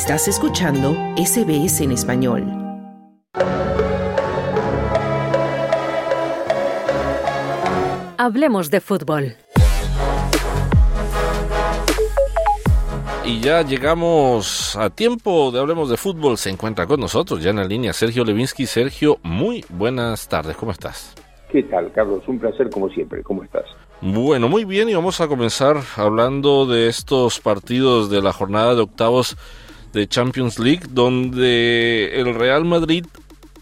Estás escuchando SBS en español. Hablemos de fútbol. Y ya llegamos a tiempo de Hablemos de Fútbol. Se encuentra con nosotros ya en la línea Sergio Levinsky. Sergio, muy buenas tardes. ¿Cómo estás? ¿Qué tal, Carlos? Un placer como siempre. ¿Cómo estás? Bueno, muy bien. Y vamos a comenzar hablando de estos partidos de la jornada de octavos de Champions League, donde el Real Madrid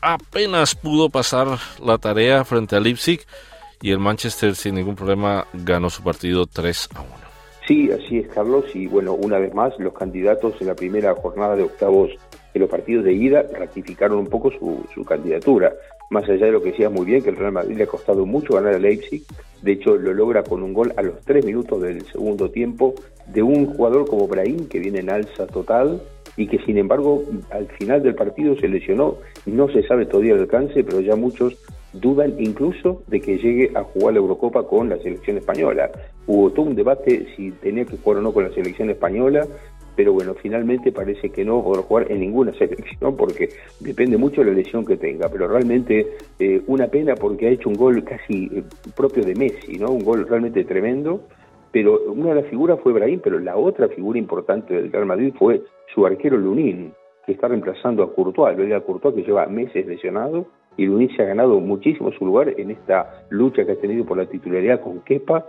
apenas pudo pasar la tarea frente a Leipzig y el Manchester sin ningún problema ganó su partido 3 a 1. Sí, así es, Carlos. Y bueno, una vez más, los candidatos en la primera jornada de octavos de los partidos de ida ratificaron un poco su, su candidatura. Más allá de lo que decía muy bien, que el Real Madrid le ha costado mucho ganar a Leipzig. De hecho, lo logra con un gol a los tres minutos del segundo tiempo de un jugador como Brahim, que viene en alza total y que sin embargo al final del partido se lesionó. No se sabe todavía el alcance, pero ya muchos dudan incluso de que llegue a jugar la Eurocopa con la selección española. Hubo todo un debate si tenía que jugar o no con la selección española, pero bueno, finalmente parece que no podrá jugar en ninguna selección porque depende mucho de la lesión que tenga, pero realmente eh, una pena porque ha hecho un gol casi eh, propio de Messi, ¿no? Un gol realmente tremendo pero una de las figuras fue Brahim, pero la otra figura importante del Real Madrid fue su arquero Lunin, que está reemplazando a Courtois, el a Courtois que lleva meses lesionado, y Lunin se ha ganado muchísimo su lugar en esta lucha que ha tenido por la titularidad con Kepa,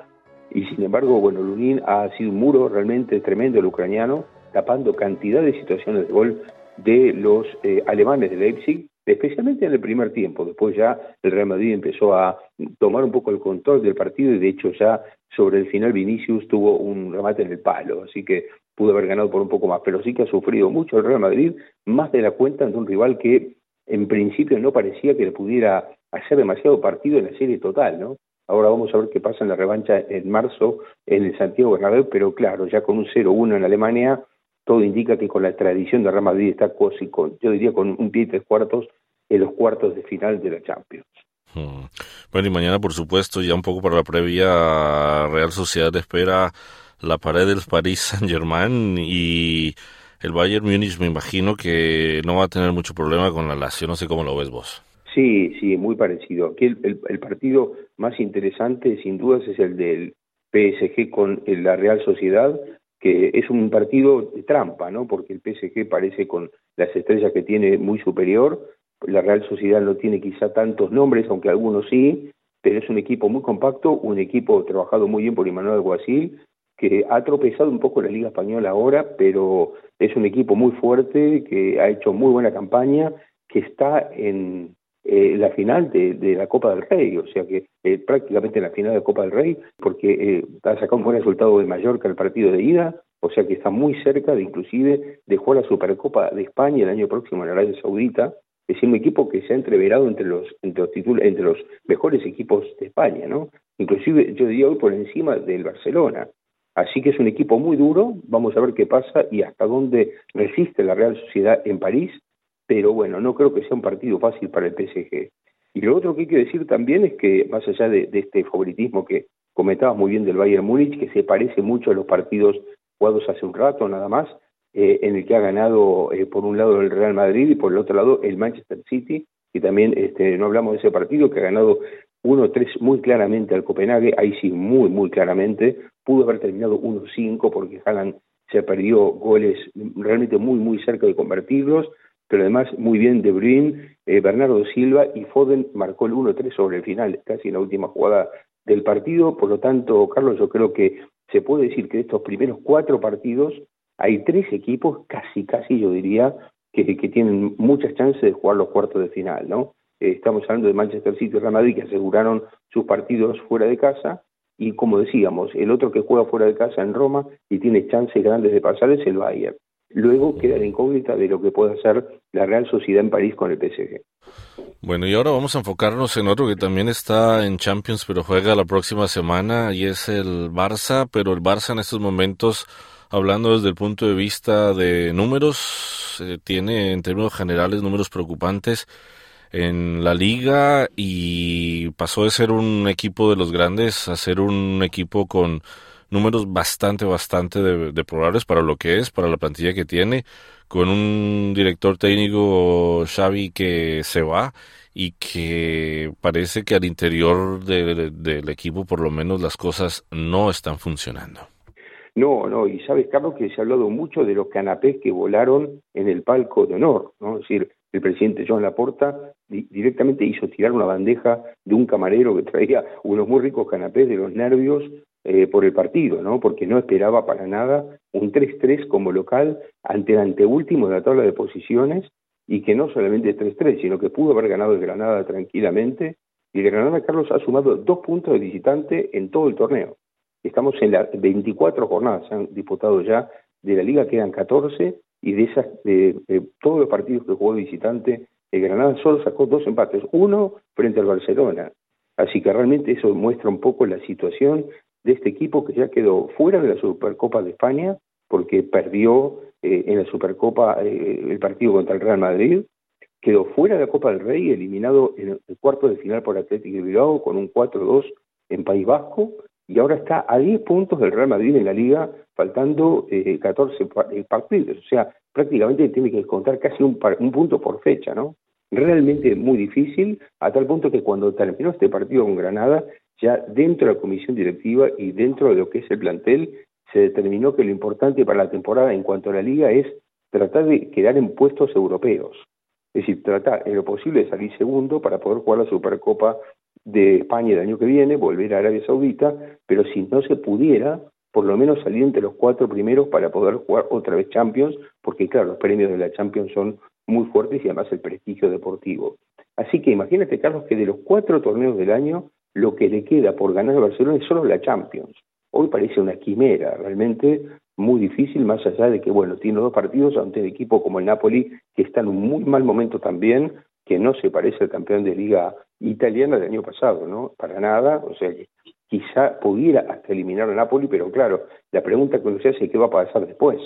y sin embargo, bueno, Lunin ha sido un muro realmente tremendo el ucraniano, tapando cantidad de situaciones de gol de los eh, alemanes de Leipzig, especialmente en el primer tiempo. Después ya el Real Madrid empezó a tomar un poco el control del partido y de hecho ya sobre el final Vinicius tuvo un remate en el palo, así que pudo haber ganado por un poco más, pero sí que ha sufrido mucho el Real Madrid, más de la cuenta ante un rival que en principio no parecía que le pudiera hacer demasiado partido en la serie total, ¿no? Ahora vamos a ver qué pasa en la revancha en marzo en el Santiago Bernabéu, pero claro, ya con un 0-1 en Alemania todo indica que con la tradición de Real Madrid está casi con, yo diría con un pie y tres cuartos en los cuartos de final de la Champions. Hmm. Bueno, y mañana, por supuesto, ya un poco para la previa, Real Sociedad espera la pared del París Saint-Germain y el Bayern Múnich me imagino que no va a tener mucho problema con la Lazio, no sé cómo lo ves vos. Sí, sí, muy parecido. Aquí el, el partido más interesante, sin dudas, es el del PSG con la Real Sociedad, que es un partido de trampa, ¿no? Porque el PSG parece con las estrellas que tiene muy superior, la Real Sociedad no tiene quizá tantos nombres, aunque algunos sí, pero es un equipo muy compacto, un equipo trabajado muy bien por Immanuel Alguacil, que ha tropezado un poco la Liga Española ahora, pero es un equipo muy fuerte, que ha hecho muy buena campaña, que está en eh, la final de, la Copa del Rey, o sea que eh, prácticamente en la final de la Copa del Rey, porque eh, ha sacado un buen resultado de Mallorca el partido de ida, o sea que está muy cerca de inclusive de jugar la Supercopa de España el año próximo en Arabia Saudita, es un equipo que se ha entreverado entre los entre los, entre los mejores equipos de España, ¿no? Inclusive yo diría hoy por encima del Barcelona. Así que es un equipo muy duro, vamos a ver qué pasa y hasta dónde resiste la Real Sociedad en París pero bueno, no creo que sea un partido fácil para el PSG. Y lo otro que hay que decir también es que, más allá de, este favoritismo que comentabas muy bien del Bayern Múnich, que se parece mucho a los partidos jugados hace un rato nada más, eh, en el que ha ganado eh, por un lado el Real Madrid y por el otro lado el Manchester City, y también este, no hablamos de ese partido que ha ganado 1-3 muy claramente al Copenhague, ahí sí muy, muy claramente, pudo haber terminado 1-5 porque Haaland se perdió goles realmente muy, muy cerca de convertirlos, pero además muy bien De Bruyne, eh, Bernardo Silva y Foden marcó el 1-3 sobre el final, casi en la última jugada del partido. Por lo tanto, Carlos, yo creo que se puede decir que de estos primeros cuatro partidos hay tres equipos, casi, casi yo diría, que, tienen muchas chances de jugar los cuartos de final, ¿no? Eh, estamos hablando de Manchester City y Real Madrid que aseguraron sus partidos fuera de casa y como decíamos, el otro que juega fuera de casa en Roma y tiene chances grandes de pasar es el Bayern. Luego queda la incógnita de lo que puede hacer la Real Sociedad en París con el PSG. Bueno, y ahora vamos a enfocarnos en otro que también está en Champions, pero juega la próxima semana, y es el Barça, pero el Barça en estos momentos, hablando desde el punto de vista de números, eh, tiene en términos generales números preocupantes en la liga y pasó de ser un equipo de los grandes a ser un equipo con números bastante, bastante deplorables para lo que es, para la plantilla que tiene, con un director técnico Xavi que se va y que parece que al interior del equipo por lo menos las cosas no están funcionando. No, no, y sabes, Carlos, que se ha hablado mucho de los canapés que volaron en el palco de honor, ¿no? Es decir, el presidente John Laporta directamente hizo tirar una bandeja de un camarero que traía unos muy ricos canapés de los nervios eh, por el partido, ¿no? Porque no esperaba para nada un 3-3 como local ante el anteúltimo de la tabla de posiciones y que no solamente 3-3, sino que pudo haber ganado el Granada tranquilamente. Y el Granada, Carlos, ha sumado dos puntos de visitante en todo el torneo. Estamos en las 24 jornadas, se han disputado ya de la liga, quedan 14, y de esas, de, todos los partidos que jugó visitante, el Granada solo sacó dos empates, uno frente al Barcelona. Así que realmente eso muestra un poco la situación de este equipo que ya quedó fuera de la Supercopa de España porque perdió eh, en la Supercopa eh, el partido contra el Real Madrid, quedó fuera de la Copa del Rey, eliminado en el cuarto de final por Atlético de Bilbao con un 4-2 en País Vasco, y ahora está a 10 puntos del Real Madrid en la liga, faltando eh, 14 eh, partidos. O sea, prácticamente tiene que contar casi un, un punto por fecha, ¿no? Realmente muy difícil, a tal punto que cuando terminó este partido con Granada, ya dentro de la comisión directiva y dentro de lo que es el plantel, se determinó que lo importante para la temporada en cuanto a la liga es tratar de quedar en puestos europeos. Es decir, tratar en lo posible de salir segundo para poder jugar la Supercopa de España el año que viene, volver a Arabia Saudita, pero si no se pudiera, por lo menos salir entre los cuatro primeros para poder jugar otra vez Champions, porque claro, los premios de la Champions son muy fuertes y además el prestigio deportivo. Así que imagínate, Carlos, que de los cuatro torneos del año, lo que le queda por ganar a Barcelona es solo la Champions. Hoy parece una quimera, realmente muy difícil, más allá de que, bueno, tiene dos partidos ante un equipo como el Napoli, que está en un muy mal momento también, que no se parece al campeón de liga italiana del año pasado, ¿no? Para nada, o sea, quizá pudiera hasta eliminar a Napoli, pero claro, la pregunta que uno se hace es qué va a pasar después,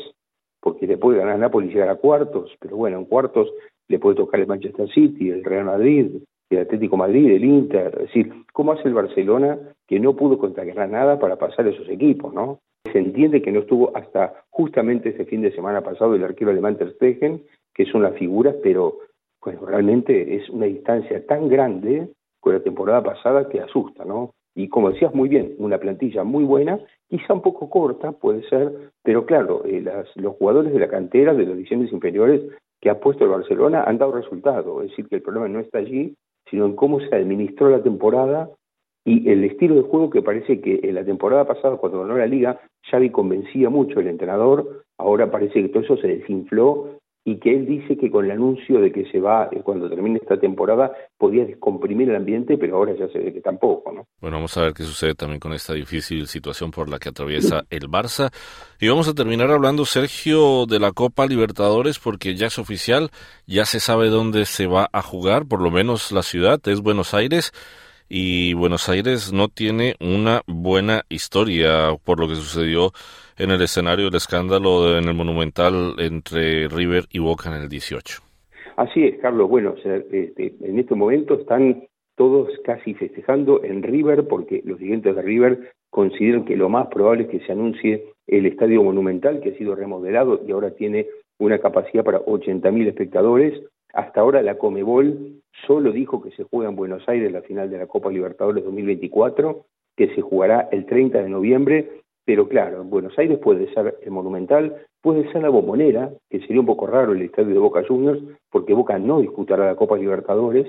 porque le puede ganar a Napoli y llegar a cuartos, pero bueno, en cuartos le puede tocar el Manchester City, el Real Madrid, el Atlético Madrid, el Inter, es decir, ¿cómo hace el Barcelona que no pudo contra nada para pasar esos equipos, no? Se entiende que no estuvo hasta justamente ese fin de semana pasado el arquero alemán Ter Stegen, que es una figura, pero pues realmente es una distancia tan grande con la temporada pasada que asusta, ¿no? Y como decías muy bien, una plantilla muy buena, quizá un poco corta, puede ser, pero claro, eh, los jugadores de la cantera, de las divisiones inferiores que ha puesto el Barcelona han dado resultado, es decir, que el problema no está allí, sino en cómo se administró la temporada y el estilo de juego que parece que en la temporada pasada, cuando ganó la liga, Xavi convencía mucho el entrenador, ahora parece que todo eso se desinfló y que él dice que con el anuncio de que se va eh, cuando termine esta temporada podía descomprimir el ambiente, pero ahora ya se ve que tampoco, ¿no? Bueno, vamos a ver qué sucede también con esta difícil situación por la que atraviesa el Barça. Y vamos a terminar hablando, Sergio, de la Copa Libertadores, porque ya es oficial, ya se sabe dónde se va a jugar, por lo menos la ciudad es Buenos Aires y Buenos Aires no tiene una buena historia por lo que sucedió en el escenario del escándalo en el Monumental entre River y Boca en el 18. Así es, Carlos. Bueno, este, en este momento están todos casi festejando en River porque los dirigentes de River consideran que lo más probable es que se anuncie el estadio monumental que ha sido remodelado y ahora tiene una capacidad para 80.000 espectadores. Hasta ahora la Comebol solo dijo que se juega en Buenos Aires la final de la Copa Libertadores 2024, que se jugará el 30 de noviembre, pero claro, en Buenos Aires puede ser el Monumental, puede ser la Bombonera, que sería un poco raro el estadio de Boca Juniors, porque Boca no disputará la Copa Libertadores,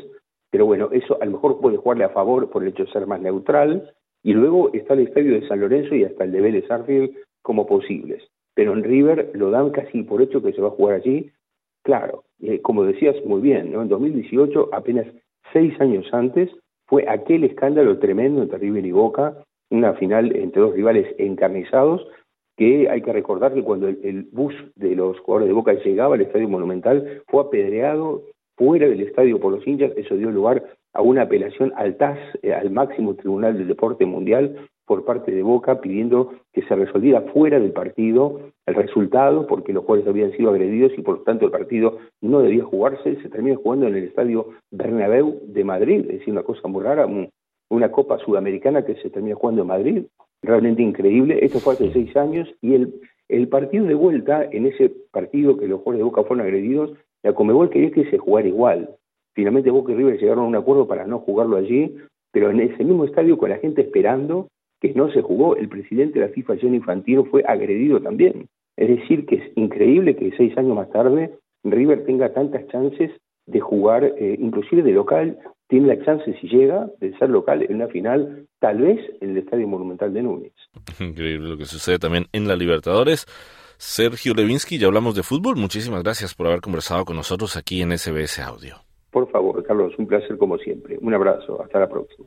pero bueno, eso a lo mejor puede jugarle a favor por el hecho de ser más neutral, y luego está el estadio de San Lorenzo y hasta el de Vélez Arfield como posibles. Pero en River lo dan casi por hecho que se va a jugar allí, Claro, eh, como decías muy bien, ¿no? en 2018, apenas seis años antes, fue aquel escándalo tremendo entre River y Boca, una final entre dos rivales encarnizados, que hay que recordar que cuando el, bus de los jugadores de Boca llegaba al Estadio Monumental, fue apedreado fuera del estadio por los hinchas, eso dio lugar a una apelación al TAS, eh, al máximo tribunal del deporte mundial, por parte de Boca pidiendo que se resolviera fuera del partido el resultado porque los jugadores habían sido agredidos y por lo tanto el partido no debía jugarse, se termina jugando en el estadio Bernabéu de Madrid, es decir, una cosa muy rara, una copa sudamericana que se termina jugando en Madrid, realmente increíble. Esto fue hace seis años y el, el partido de vuelta, en ese partido que los jugadores de Boca fueron agredidos, la Comebol quería que se jugara igual. Finalmente Boca y River llegaron a un acuerdo para no jugarlo allí, pero en ese mismo estadio con la gente esperando que no se jugó, el presidente de la FIFA, Gianni Infantino, fue agredido también. Es decir, que es increíble que seis años más tarde River tenga tantas chances de jugar, eh, inclusive de local, tiene la chance, si llega, de ser local en una final, tal vez en el Estadio Monumental de Núñez. Increíble lo que sucede también en la Libertadores. Sergio Levinsky, ya hablamos de fútbol. Muchísimas gracias por haber conversado con nosotros aquí en SBS Audio. Por favor, Carlos, un placer como siempre. Un abrazo, hasta la próxima.